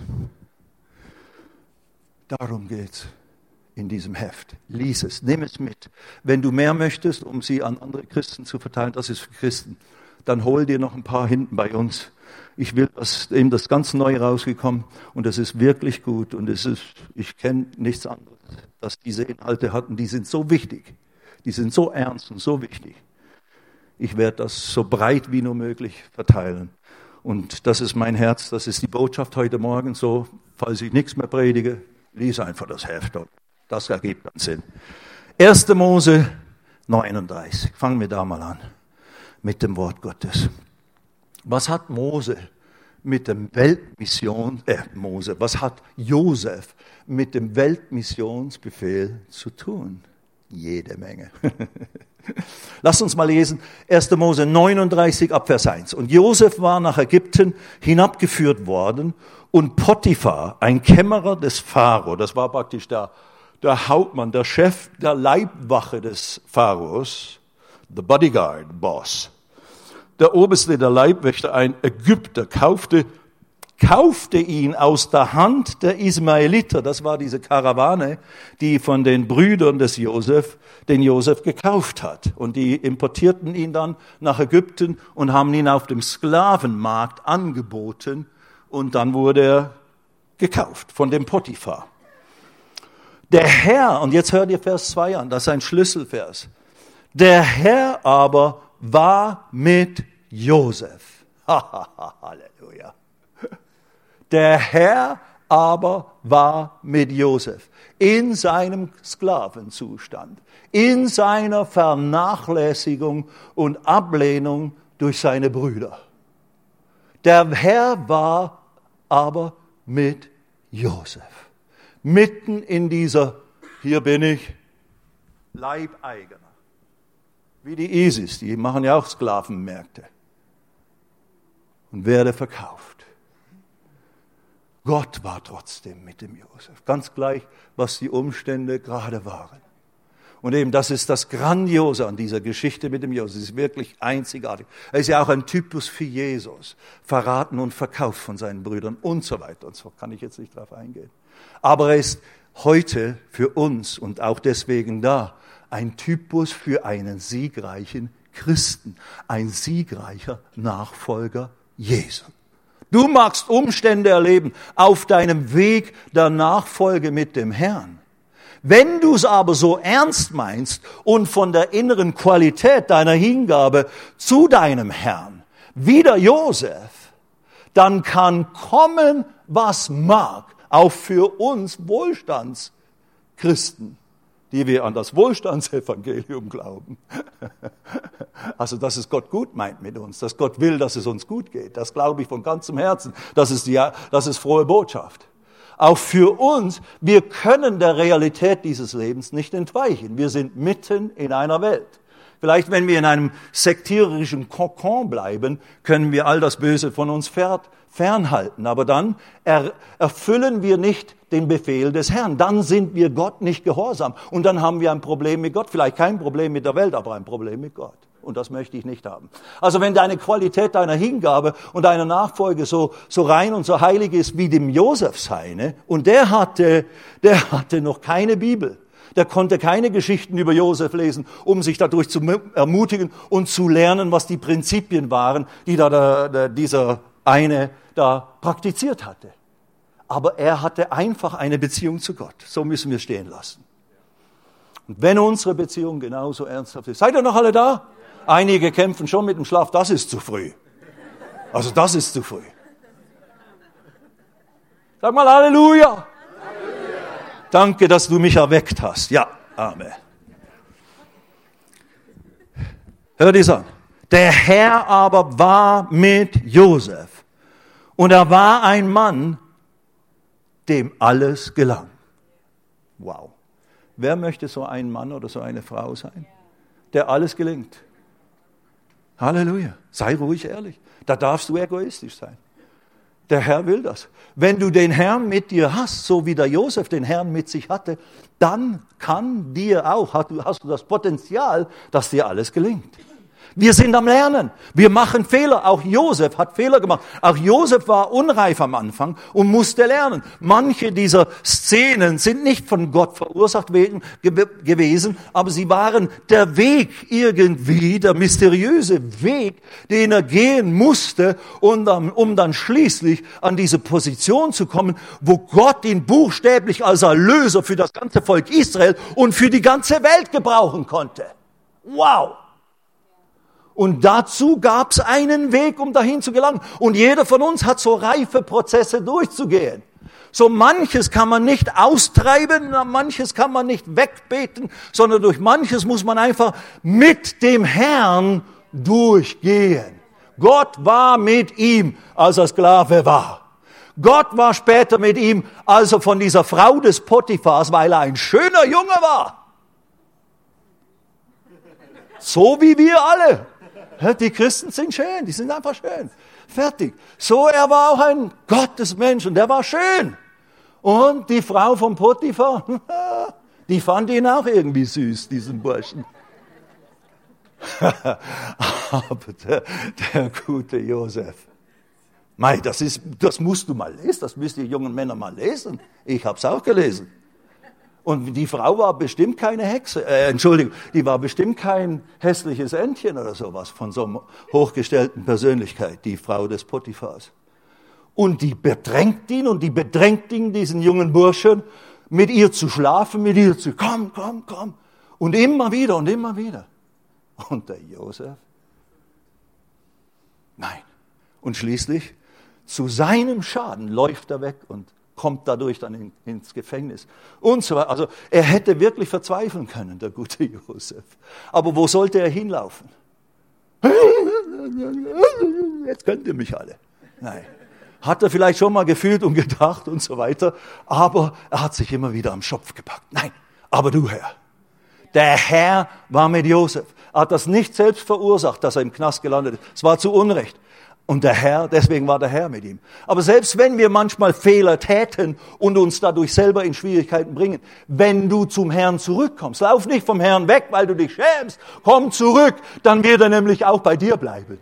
Darum geht es in diesem Heft. Lies es, nimm es mit. Wenn du mehr möchtest, um sie an andere Christen zu verteilen, das ist für Christen, dann hol dir noch ein paar hinten bei uns. Ich will, dass eben das ganz neu rausgekommen und das ist wirklich gut und es ist, ich kenne nichts anderes, dass diese Inhalte hatten, die sind so wichtig. Die sind so ernst und so wichtig. Ich werde das so breit wie nur möglich verteilen. Und das ist mein Herz, das ist die Botschaft heute Morgen. So, falls ich nichts mehr predige, lies einfach das Heft. Das ergibt dann Sinn. 1. Mose 39. Fangen wir da mal an mit dem Wort Gottes. Was hat Mose mit dem Weltmission, äh, Mose, was hat Josef mit dem Weltmissionsbefehl zu tun? Jede Menge. Lass uns mal lesen, 1. Mose 39 Abvers 1. Und Josef war nach Ägypten hinabgeführt worden und Potiphar, ein Kämmerer des Pharao, das war praktisch der, der Hauptmann, der Chef der Leibwache des Pharaos, the bodyguard boss, der Oberste der Leibwächter, ein Ägypter, kaufte kaufte ihn aus der Hand der Ismaeliter. Das war diese Karawane, die von den Brüdern des Josef den Josef gekauft hat. Und die importierten ihn dann nach Ägypten und haben ihn auf dem Sklavenmarkt angeboten. Und dann wurde er gekauft von dem Potiphar. Der Herr, und jetzt hört ihr Vers 2 an, das ist ein Schlüsselvers. Der Herr aber war mit Josef. Halleluja. Der Herr aber war mit Josef in seinem Sklavenzustand, in seiner Vernachlässigung und Ablehnung durch seine Brüder. Der Herr war aber mit Josef, mitten in dieser, hier bin ich, Leibeigener. Wie die ISIS, die machen ja auch Sklavenmärkte und werde verkauft. Gott war trotzdem mit dem Josef, ganz gleich, was die Umstände gerade waren. Und eben, das ist das Grandiose an dieser Geschichte mit dem Josef. Es ist wirklich einzigartig. Er ist ja auch ein Typus für Jesus. Verraten und verkauft von seinen Brüdern und so weiter und so. Kann ich jetzt nicht drauf eingehen. Aber er ist heute für uns und auch deswegen da ein Typus für einen siegreichen Christen. Ein siegreicher Nachfolger Jesu. Du magst Umstände erleben auf deinem Weg der Nachfolge mit dem Herrn. Wenn du es aber so ernst meinst und von der inneren Qualität deiner Hingabe zu deinem Herrn, wie der Josef, dann kann kommen, was mag, auch für uns Wohlstandschristen die wir an das Wohlstandsevangelium glauben. Also, dass es Gott gut meint mit uns, dass Gott will, dass es uns gut geht. Das glaube ich von ganzem Herzen. Das ist, die, das ist frohe Botschaft. Auch für uns, wir können der Realität dieses Lebens nicht entweichen. Wir sind mitten in einer Welt. Vielleicht, wenn wir in einem sektierischen Kokon bleiben, können wir all das Böse von uns fernhalten. Aber dann erfüllen wir nicht den Befehl des Herrn. Dann sind wir Gott nicht gehorsam. Und dann haben wir ein Problem mit Gott. Vielleicht kein Problem mit der Welt, aber ein Problem mit Gott. Und das möchte ich nicht haben. Also wenn deine Qualität deiner Hingabe und deiner Nachfolge so, so rein und so heilig ist wie dem Josef seine, und der hatte, der hatte noch keine Bibel. Der konnte keine Geschichten über Josef lesen, um sich dadurch zu ermutigen und zu lernen, was die Prinzipien waren, die da der, der, dieser eine da praktiziert hatte aber er hatte einfach eine Beziehung zu Gott. So müssen wir stehen lassen. Und wenn unsere Beziehung genauso ernsthaft ist, seid ihr noch alle da? Einige kämpfen schon mit dem Schlaf, das ist zu früh. Also das ist zu früh. Sag mal Halleluja. Danke, dass du mich erweckt hast. Ja, Amen. Hör dies an. Der Herr aber war mit Josef. Und er war ein Mann, dem alles gelang. Wow. Wer möchte so ein Mann oder so eine Frau sein, der alles gelingt? Halleluja. Sei ruhig ehrlich. Da darfst du egoistisch sein. Der Herr will das. Wenn du den Herrn mit dir hast, so wie der Josef den Herrn mit sich hatte, dann kann dir auch, hast du das Potenzial, dass dir alles gelingt. Wir sind am Lernen. Wir machen Fehler. Auch Josef hat Fehler gemacht. Auch Josef war unreif am Anfang und musste lernen. Manche dieser Szenen sind nicht von Gott verursacht gewesen, aber sie waren der Weg irgendwie, der mysteriöse Weg, den er gehen musste, um dann, schließlich an diese Position zu kommen, wo Gott ihn buchstäblich als Erlöser für das ganze Volk Israel und für die ganze Welt gebrauchen konnte. Wow! Und dazu gab es einen Weg, um dahin zu gelangen. Und jeder von uns hat so reife Prozesse durchzugehen. So manches kann man nicht austreiben, manches kann man nicht wegbeten, sondern durch manches muss man einfach mit dem Herrn durchgehen. Gott war mit ihm, als er Sklave war. Gott war später mit ihm, als er von dieser Frau des Potiphars, weil er ein schöner Junge war. So wie wir alle. Die Christen sind schön, die sind einfach schön. Fertig. So, er war auch ein Gottesmensch und der war schön. Und die Frau von Potiphar, die fand ihn auch irgendwie süß, diesen Burschen. Aber der, der gute Josef, Mei, das, ist, das musst du mal lesen, das müsst ihr jungen Männer mal lesen. Ich habe es auch gelesen. Und die Frau war bestimmt keine Hexe, äh, Entschuldigung, die war bestimmt kein hässliches Entchen oder sowas von so einer hochgestellten Persönlichkeit, die Frau des Potiphars. Und die bedrängt ihn und die bedrängt ihn, diesen jungen Burschen, mit ihr zu schlafen, mit ihr zu, komm, komm, komm. Und immer wieder und immer wieder. Und der Josef? Nein. Und schließlich, zu seinem Schaden läuft er weg und kommt dadurch dann in, ins Gefängnis und so weiter. Also er hätte wirklich verzweifeln können, der gute Josef. Aber wo sollte er hinlaufen? Jetzt könnt ihr mich alle. Nein. Hat er vielleicht schon mal gefühlt und gedacht und so weiter, aber er hat sich immer wieder am Schopf gepackt. Nein, aber du Herr. Der Herr war mit Josef. Er hat das nicht selbst verursacht, dass er im Knast gelandet ist. Es war zu Unrecht. Und der Herr, deswegen war der Herr mit ihm. Aber selbst wenn wir manchmal Fehler täten und uns dadurch selber in Schwierigkeiten bringen, wenn du zum Herrn zurückkommst, lauf nicht vom Herrn weg, weil du dich schämst, komm zurück, dann wird er nämlich auch bei dir bleiben.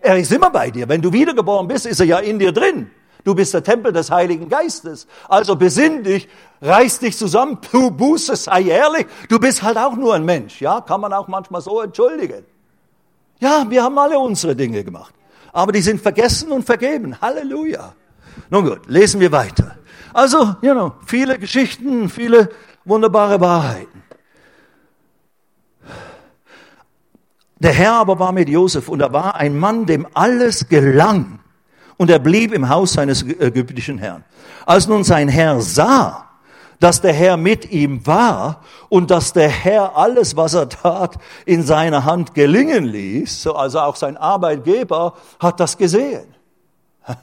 Er ist immer bei dir. Wenn du wiedergeboren bist, ist er ja in dir drin. Du bist der Tempel des Heiligen Geistes. Also besinn dich, reiß dich zusammen, tu Buße, sei ehrlich. Du bist halt auch nur ein Mensch. Ja, kann man auch manchmal so entschuldigen. Ja, wir haben alle unsere Dinge gemacht. Aber die sind vergessen und vergeben. Halleluja. Nun gut, lesen wir weiter. Also, you know, viele Geschichten, viele wunderbare Wahrheiten. Der Herr aber war mit Josef und er war ein Mann, dem alles gelang. Und er blieb im Haus seines ägyptischen Herrn. Als nun sein Herr sah, dass der Herr mit ihm war und dass der Herr alles, was er tat, in seiner Hand gelingen ließ. Also auch sein Arbeitgeber hat das gesehen.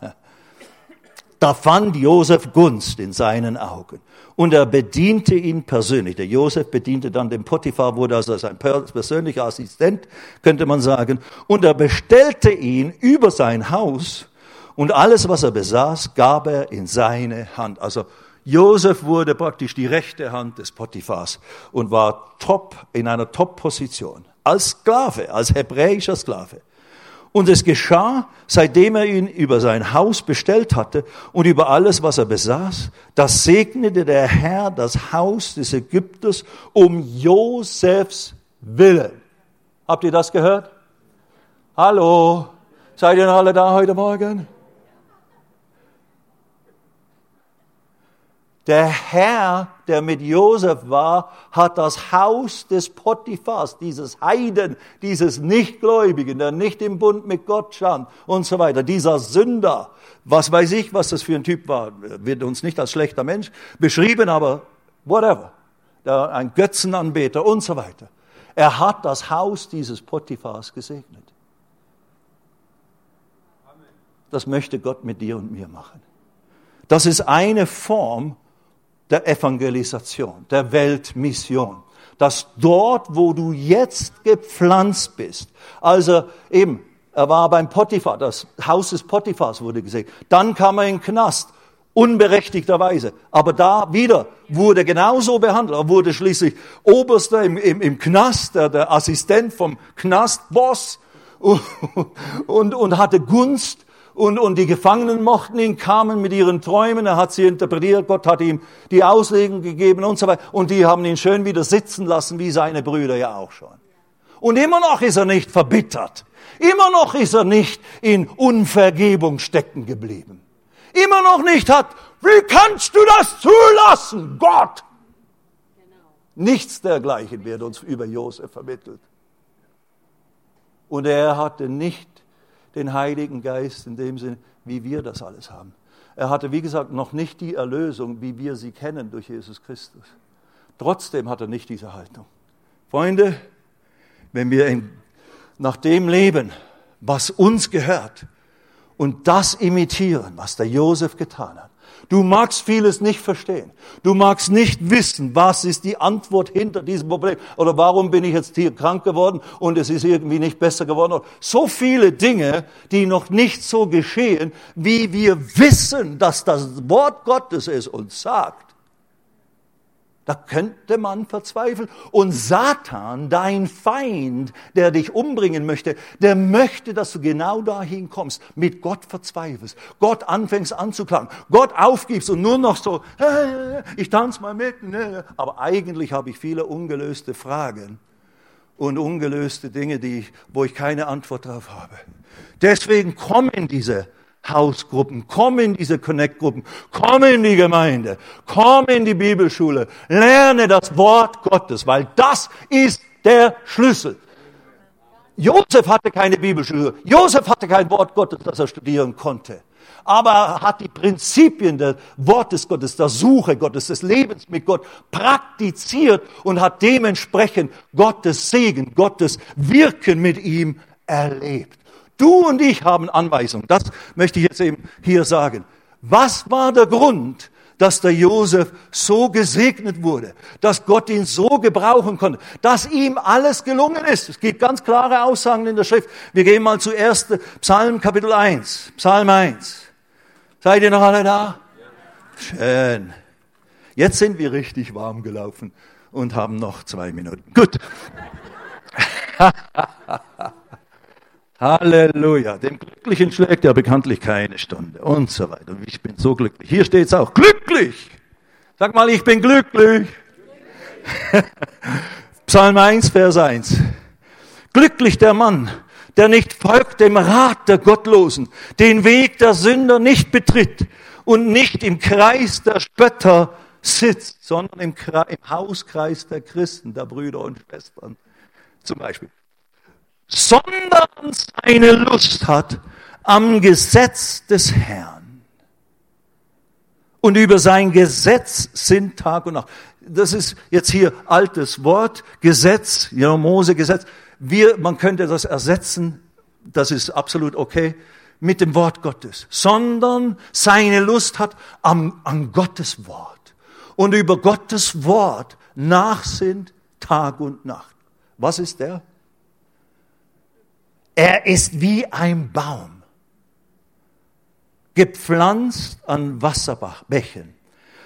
Da fand Josef Gunst in seinen Augen. Und er bediente ihn persönlich. Der Josef bediente dann den Potiphar, wurde also sein persönlicher Assistent, könnte man sagen. Und er bestellte ihn über sein Haus und alles, was er besaß, gab er in seine Hand. Also Josef wurde praktisch die rechte Hand des Potiphars und war top, in einer Top-Position. Als Sklave, als hebräischer Sklave. Und es geschah, seitdem er ihn über sein Haus bestellt hatte und über alles, was er besaß, das segnete der Herr das Haus des Ägypters um Josefs Willen. Habt ihr das gehört? Hallo? Seid ihr alle da heute Morgen? Der Herr, der mit Josef war, hat das Haus des Potiphars, dieses Heiden, dieses Nichtgläubigen, der nicht im Bund mit Gott stand und so weiter, dieser Sünder, was weiß ich, was das für ein Typ war, wird uns nicht als schlechter Mensch beschrieben, aber whatever, der, ein Götzenanbeter und so weiter. Er hat das Haus dieses Potiphars gesegnet. Das möchte Gott mit dir und mir machen. Das ist eine Form der Evangelisation, der Weltmission. Dass dort, wo du jetzt gepflanzt bist, also eben, er war beim Potiphar, das Haus des Potiphars wurde gesehen. Dann kam er in den Knast, unberechtigterweise. Aber da wieder wurde genauso behandelt. Er wurde schließlich Oberster im, im, im Knast, der, der Assistent vom Knastboss und, und, und hatte Gunst und, und die Gefangenen mochten ihn, kamen mit ihren Träumen, er hat sie interpretiert, Gott hat ihm die Auslegung gegeben und so weiter. Und die haben ihn schön wieder sitzen lassen, wie seine Brüder ja auch schon. Und immer noch ist er nicht verbittert. Immer noch ist er nicht in Unvergebung stecken geblieben. Immer noch nicht hat, wie kannst du das zulassen, Gott? Nichts dergleichen wird uns über Josef vermittelt. Und er hatte nicht den Heiligen Geist in dem Sinne, wie wir das alles haben. Er hatte, wie gesagt, noch nicht die Erlösung, wie wir sie kennen durch Jesus Christus. Trotzdem hat er nicht diese Haltung. Freunde, wenn wir nach dem leben, was uns gehört, und das imitieren, was der Josef getan hat, Du magst vieles nicht verstehen. Du magst nicht wissen, was ist die Antwort hinter diesem Problem oder warum bin ich jetzt hier krank geworden und es ist irgendwie nicht besser geworden. So viele Dinge, die noch nicht so geschehen, wie wir wissen, dass das Wort Gottes es uns sagt. Da könnte man verzweifeln. Und Satan, dein Feind, der dich umbringen möchte, der möchte, dass du genau dahin kommst, mit Gott verzweifelst, Gott anfängst anzuklagen, Gott aufgibst und nur noch so, ich tanze mal mit. Ne. Aber eigentlich habe ich viele ungelöste Fragen und ungelöste Dinge, die, wo ich keine Antwort darauf habe. Deswegen kommen diese Hausgruppen, komm in diese Connect-Gruppen, komm in die Gemeinde, komm in die Bibelschule, lerne das Wort Gottes, weil das ist der Schlüssel. Josef hatte keine Bibelschule, Josef hatte kein Wort Gottes, das er studieren konnte. Aber er hat die Prinzipien des Wortes Gottes, der Suche Gottes, des Lebens mit Gott praktiziert und hat dementsprechend Gottes Segen, Gottes Wirken mit ihm erlebt. Du und ich haben Anweisungen. Das möchte ich jetzt eben hier sagen. Was war der Grund, dass der Josef so gesegnet wurde, dass Gott ihn so gebrauchen konnte, dass ihm alles gelungen ist. Es gibt ganz klare Aussagen in der Schrift. Wir gehen mal zuerst Psalm Kapitel 1, Psalm 1. Seid ihr noch alle da? Schön. Jetzt sind wir richtig warm gelaufen und haben noch zwei Minuten. Gut. Halleluja. Dem Glücklichen schlägt ja bekanntlich keine Stunde und so weiter. Und ich bin so glücklich. Hier steht es auch. Glücklich. Sag mal, ich bin glücklich. Psalm 1, Vers 1. Glücklich der Mann, der nicht folgt dem Rat der Gottlosen, den Weg der Sünder nicht betritt und nicht im Kreis der Spötter sitzt, sondern im, Kreis, im Hauskreis der Christen, der Brüder und Schwestern zum Beispiel sondern seine Lust hat am Gesetz des Herrn. Und über sein Gesetz sind Tag und Nacht. Das ist jetzt hier altes Wort, Gesetz, ja, Mose, Gesetz. Wir, man könnte das ersetzen, das ist absolut okay, mit dem Wort Gottes. Sondern seine Lust hat am, an Gottes Wort. Und über Gottes Wort nachsinnt Tag und Nacht. Was ist der? Er ist wie ein Baum, gepflanzt an Wasserbächen,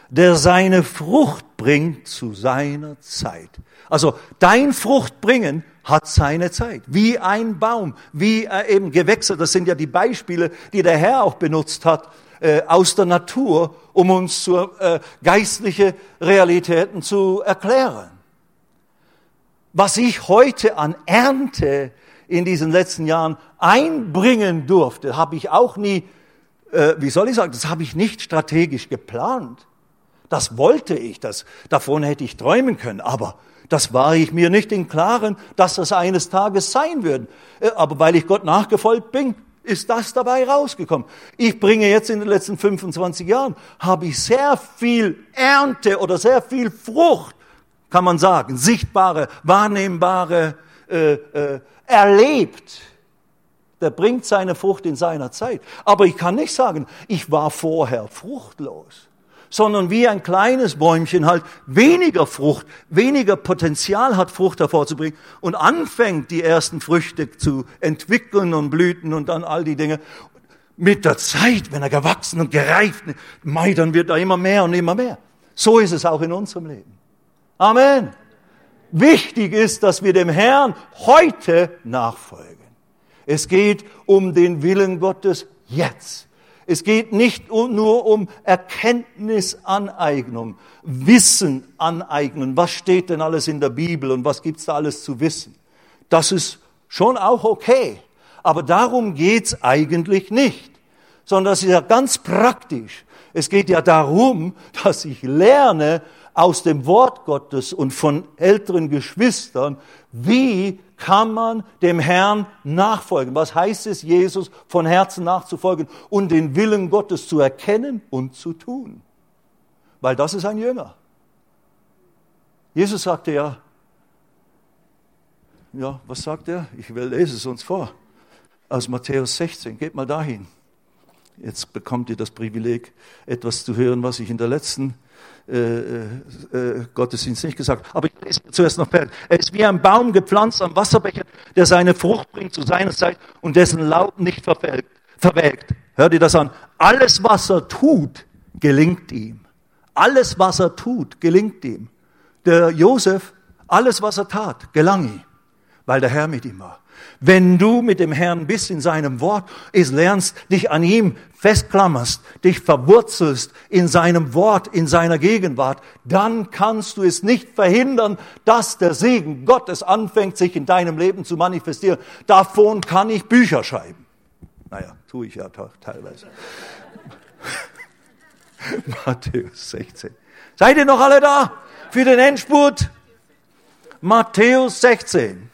der seine Frucht bringt zu seiner Zeit. Also dein Fruchtbringen hat seine Zeit. Wie ein Baum, wie eben Gewächse. Das sind ja die Beispiele, die der Herr auch benutzt hat äh, aus der Natur, um uns zur äh, geistliche Realitäten zu erklären. Was ich heute an Ernte in diesen letzten Jahren einbringen durfte, habe ich auch nie, äh, wie soll ich sagen, das habe ich nicht strategisch geplant. Das wollte ich, das, davon hätte ich träumen können, aber das war ich mir nicht im Klaren, dass das eines Tages sein würde. Äh, aber weil ich Gott nachgefolgt bin, ist das dabei rausgekommen. Ich bringe jetzt in den letzten 25 Jahren, habe ich sehr viel Ernte oder sehr viel Frucht, kann man sagen, sichtbare, wahrnehmbare äh, äh, erlebt, der bringt seine Frucht in seiner Zeit. Aber ich kann nicht sagen, ich war vorher fruchtlos, sondern wie ein kleines Bäumchen halt weniger Frucht, weniger Potenzial hat, Frucht hervorzubringen und anfängt, die ersten Früchte zu entwickeln und Blüten und dann all die Dinge. Mit der Zeit, wenn er gewachsen und gereift, mei, dann wird er immer mehr und immer mehr. So ist es auch in unserem Leben. Amen. Wichtig ist, dass wir dem Herrn heute nachfolgen. Es geht um den Willen Gottes jetzt. Es geht nicht nur um Erkenntnisaneignung, Wissen aneignen. Was steht denn alles in der Bibel und was gibt's da alles zu wissen? Das ist schon auch okay. Aber darum geht's eigentlich nicht, sondern das ist ja ganz praktisch. Es geht ja darum, dass ich lerne aus dem Wort Gottes und von älteren Geschwistern, wie kann man dem Herrn nachfolgen? Was heißt es, Jesus von Herzen nachzufolgen und den Willen Gottes zu erkennen und zu tun? Weil das ist ein Jünger. Jesus sagte ja, ja, was sagt er? Ich will lese es uns vor. Aus Matthäus 16. Geht mal dahin. Jetzt bekommt ihr das Privileg, etwas zu hören, was ich in der letzten äh, äh, äh Gottesdienst nicht gesagt. Aber ich lese zuerst noch fertig. Er ist wie ein Baum gepflanzt am Wasserbecher, der seine Frucht bringt zu seiner Zeit und dessen Laub nicht verwelkt. verwelkt. Hört ihr das an? Alles, was er tut, gelingt ihm. Alles, was er tut, gelingt ihm. Der Josef, alles, was er tat, gelang ihm, weil der Herr mit ihm war. Wenn du mit dem Herrn bist in seinem Wort, es lernst, dich an ihm festklammerst, dich verwurzelst in seinem Wort, in seiner Gegenwart, dann kannst du es nicht verhindern, dass der Segen Gottes anfängt, sich in deinem Leben zu manifestieren. Davon kann ich Bücher schreiben. Naja, tue ich ja teilweise. Matthäus 16. Seid ihr noch alle da für den Endspurt? Matthäus 16.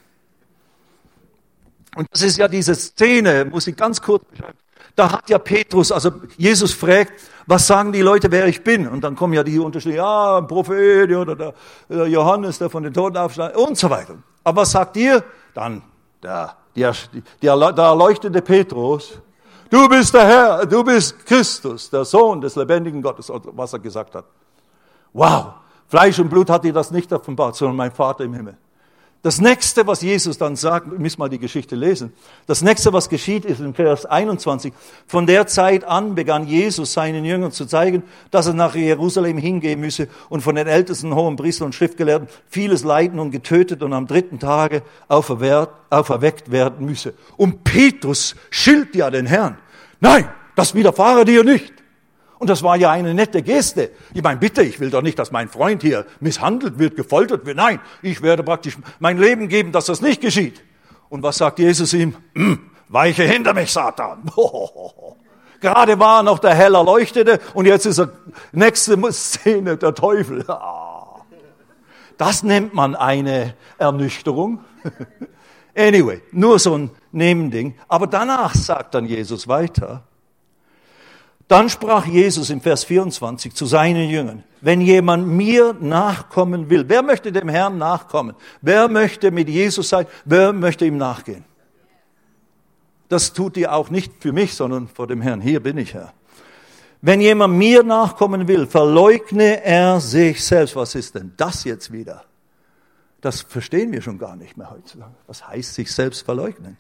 Und das ist ja diese Szene, muss ich ganz kurz beschreiben. Da hat ja Petrus, also Jesus fragt, was sagen die Leute, wer ich bin? Und dann kommen ja die Unterschiede, ja, ein Prophet oder der, der Johannes, der von den Toten aufsteigt und so weiter. Aber was sagt ihr? Dann der, der, der, der erleuchtete Petrus, du bist der Herr, du bist Christus, der Sohn des lebendigen Gottes, was er gesagt hat. Wow, Fleisch und Blut hat dir das nicht offenbart, sondern mein Vater im Himmel. Das nächste, was Jesus dann sagt, wir müssen mal die Geschichte lesen. Das nächste, was geschieht, ist in Vers 21. Von der Zeit an begann Jesus seinen Jüngern zu zeigen, dass er nach Jerusalem hingehen müsse und von den ältesten hohen Priestern und Schriftgelehrten vieles leiden und getötet und am dritten Tage auferweckt werden müsse. Und Petrus schilt ja den Herrn. Nein, das widerfahre dir nicht. Und das war ja eine nette Geste. Ich meine, bitte, ich will doch nicht, dass mein Freund hier misshandelt wird, gefoltert wird. Nein, ich werde praktisch mein Leben geben, dass das nicht geschieht. Und was sagt Jesus ihm? Hm, weiche hinter mich, Satan. Gerade war noch der Hell erleuchtete und jetzt ist er nächste Szene der Teufel. Das nennt man eine Ernüchterung. Anyway, nur so ein Nebending. Aber danach sagt dann Jesus weiter, dann sprach Jesus im Vers 24 zu seinen Jüngern, wenn jemand mir nachkommen will, wer möchte dem Herrn nachkommen? Wer möchte mit Jesus sein? Wer möchte ihm nachgehen? Das tut ihr auch nicht für mich, sondern vor dem Herrn. Hier bin ich, Herr. Wenn jemand mir nachkommen will, verleugne er sich selbst. Was ist denn das jetzt wieder? Das verstehen wir schon gar nicht mehr heutzutage. Was heißt sich selbst verleugnen?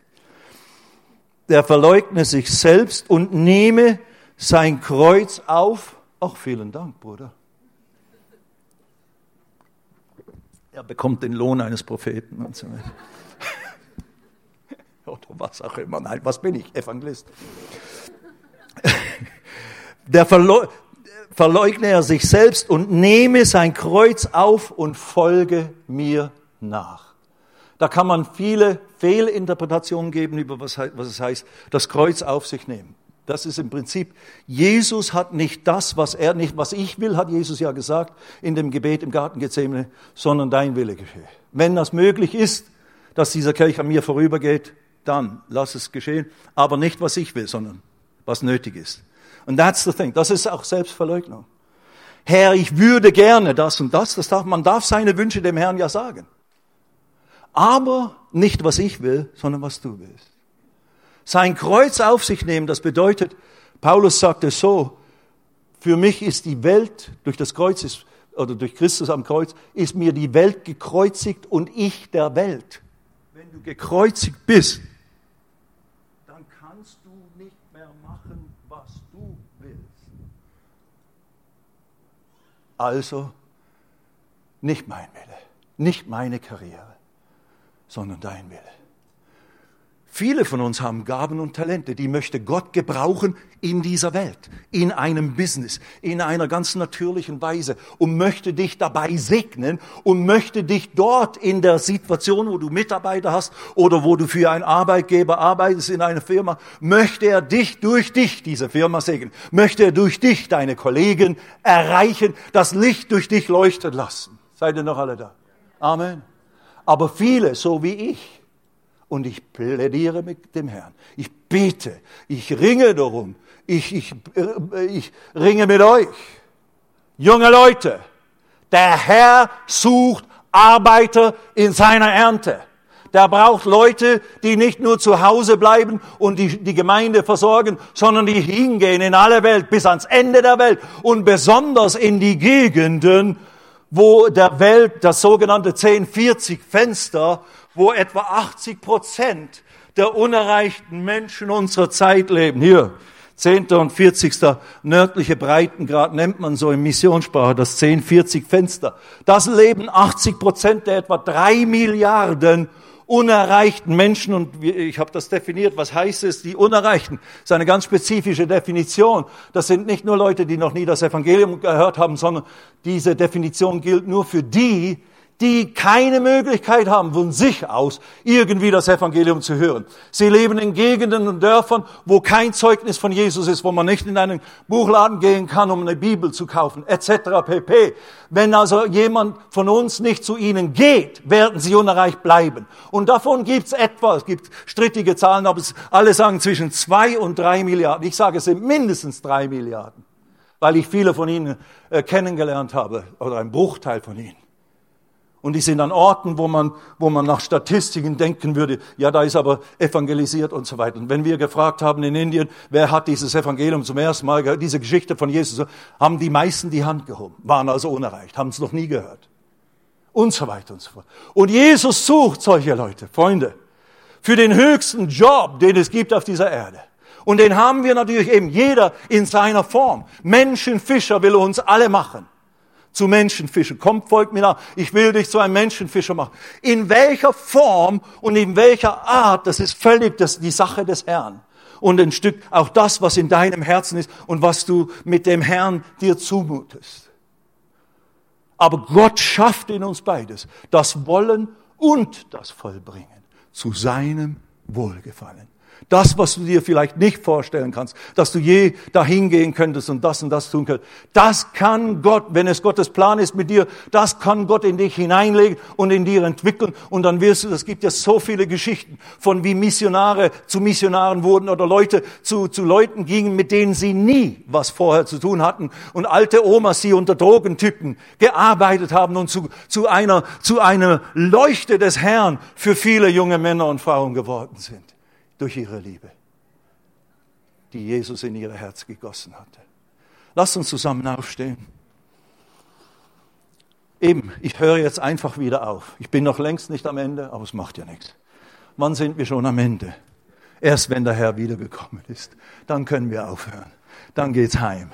Der verleugne sich selbst und nehme sein Kreuz auf. Ach, vielen Dank, Bruder. Er bekommt den Lohn eines Propheten und so weiter. Oder was auch immer. Nein, was bin ich? Evangelist. Der Verleu verleugne er sich selbst und nehme sein Kreuz auf und folge mir nach. Da kann man viele Fehlinterpretationen geben über was, was es heißt, das Kreuz auf sich nehmen. Das ist im Prinzip, Jesus hat nicht das, was er nicht, was ich will, hat Jesus ja gesagt in dem Gebet im Garten Gethsemane, sondern dein Wille geschehe. Wenn das möglich ist, dass dieser Kelch an mir vorübergeht, dann lass es geschehen, aber nicht was ich will, sondern was nötig ist. Und that's the thing. Das ist auch Selbstverleugnung. Herr, ich würde gerne das und das. das darf, man darf seine Wünsche dem Herrn ja sagen. Aber nicht was ich will, sondern was du willst sein Kreuz auf sich nehmen, das bedeutet, Paulus sagt es so, für mich ist die Welt durch das Kreuz ist, oder durch Christus am Kreuz, ist mir die Welt gekreuzigt und ich der Welt. Wenn du gekreuzigt bist, dann kannst du nicht mehr machen, was du willst. Also nicht mein Wille, nicht meine Karriere, sondern dein Wille. Viele von uns haben Gaben und Talente, die möchte Gott gebrauchen in dieser Welt, in einem Business, in einer ganz natürlichen Weise und möchte dich dabei segnen und möchte dich dort in der Situation, wo du Mitarbeiter hast oder wo du für einen Arbeitgeber arbeitest in einer Firma, möchte er dich durch dich, diese Firma segnen, möchte er durch dich deine Kollegen erreichen, das Licht durch dich leuchten lassen. Seid ihr noch alle da? Amen. Aber viele, so wie ich, und ich plädiere mit dem Herrn. Ich bete, ich ringe darum, ich, ich, ich ringe mit euch. Junge Leute, der Herr sucht Arbeiter in seiner Ernte. Der braucht Leute, die nicht nur zu Hause bleiben und die, die Gemeinde versorgen, sondern die hingehen in alle Welt, bis ans Ende der Welt und besonders in die Gegenden, wo der Welt das sogenannte 1040 Fenster wo etwa 80 Prozent der unerreichten Menschen unserer Zeit leben. Hier, 10. und 40. nördliche Breitengrad nennt man so in Missionssprache das 1040 Fenster. Das leben 80 Prozent der etwa drei Milliarden unerreichten Menschen und ich habe das definiert. Was heißt es, die Unerreichten? Das ist eine ganz spezifische Definition. Das sind nicht nur Leute, die noch nie das Evangelium gehört haben, sondern diese Definition gilt nur für die, die keine Möglichkeit haben, von sich aus irgendwie das Evangelium zu hören. Sie leben in Gegenden und Dörfern, wo kein Zeugnis von Jesus ist, wo man nicht in einen Buchladen gehen kann, um eine Bibel zu kaufen, etc. pp. Wenn also jemand von uns nicht zu ihnen geht, werden sie unerreicht bleiben. Und davon gibt's etwa, es gibt strittige Zahlen, aber alle sagen zwischen zwei und drei Milliarden. Ich sage, es sind mindestens drei Milliarden, weil ich viele von ihnen äh, kennengelernt habe, oder ein Bruchteil von ihnen. Und die sind an Orten, wo man, wo man nach Statistiken denken würde, ja, da ist aber evangelisiert und so weiter. Und wenn wir gefragt haben in Indien, wer hat dieses Evangelium zum ersten Mal gehört, diese Geschichte von Jesus, haben die meisten die Hand gehoben, waren also unerreicht, haben es noch nie gehört. Und so weiter und so fort. Und Jesus sucht solche Leute, Freunde, für den höchsten Job, den es gibt auf dieser Erde. Und den haben wir natürlich eben jeder in seiner Form. Menschenfischer will uns alle machen zu Menschenfischen. Kommt, folgt mir nach. Ich will dich zu einem Menschenfischer machen. In welcher Form und in welcher Art, das ist völlig das, die Sache des Herrn. Und ein Stück auch das, was in deinem Herzen ist und was du mit dem Herrn dir zumutest. Aber Gott schafft in uns beides. Das Wollen und das Vollbringen. Zu seinem Wohlgefallen. Das, was du dir vielleicht nicht vorstellen kannst, dass du je dahin gehen könntest und das und das tun könntest, das kann Gott, wenn es Gottes Plan ist mit dir, das kann Gott in dich hineinlegen und in dir entwickeln. Und dann wirst du, es gibt ja so viele Geschichten von wie Missionare zu Missionaren wurden oder Leute zu, zu Leuten gingen, mit denen sie nie was vorher zu tun hatten und alte Omas, die unter Drogentypen gearbeitet haben und zu, zu einer, zu einer Leuchte des Herrn für viele junge Männer und Frauen geworden sind durch ihre Liebe, die Jesus in ihr Herz gegossen hatte. Lass uns zusammen aufstehen. Eben, ich höre jetzt einfach wieder auf. Ich bin noch längst nicht am Ende, aber es macht ja nichts. Wann sind wir schon am Ende? Erst wenn der Herr wiedergekommen ist, dann können wir aufhören. Dann geht's heim.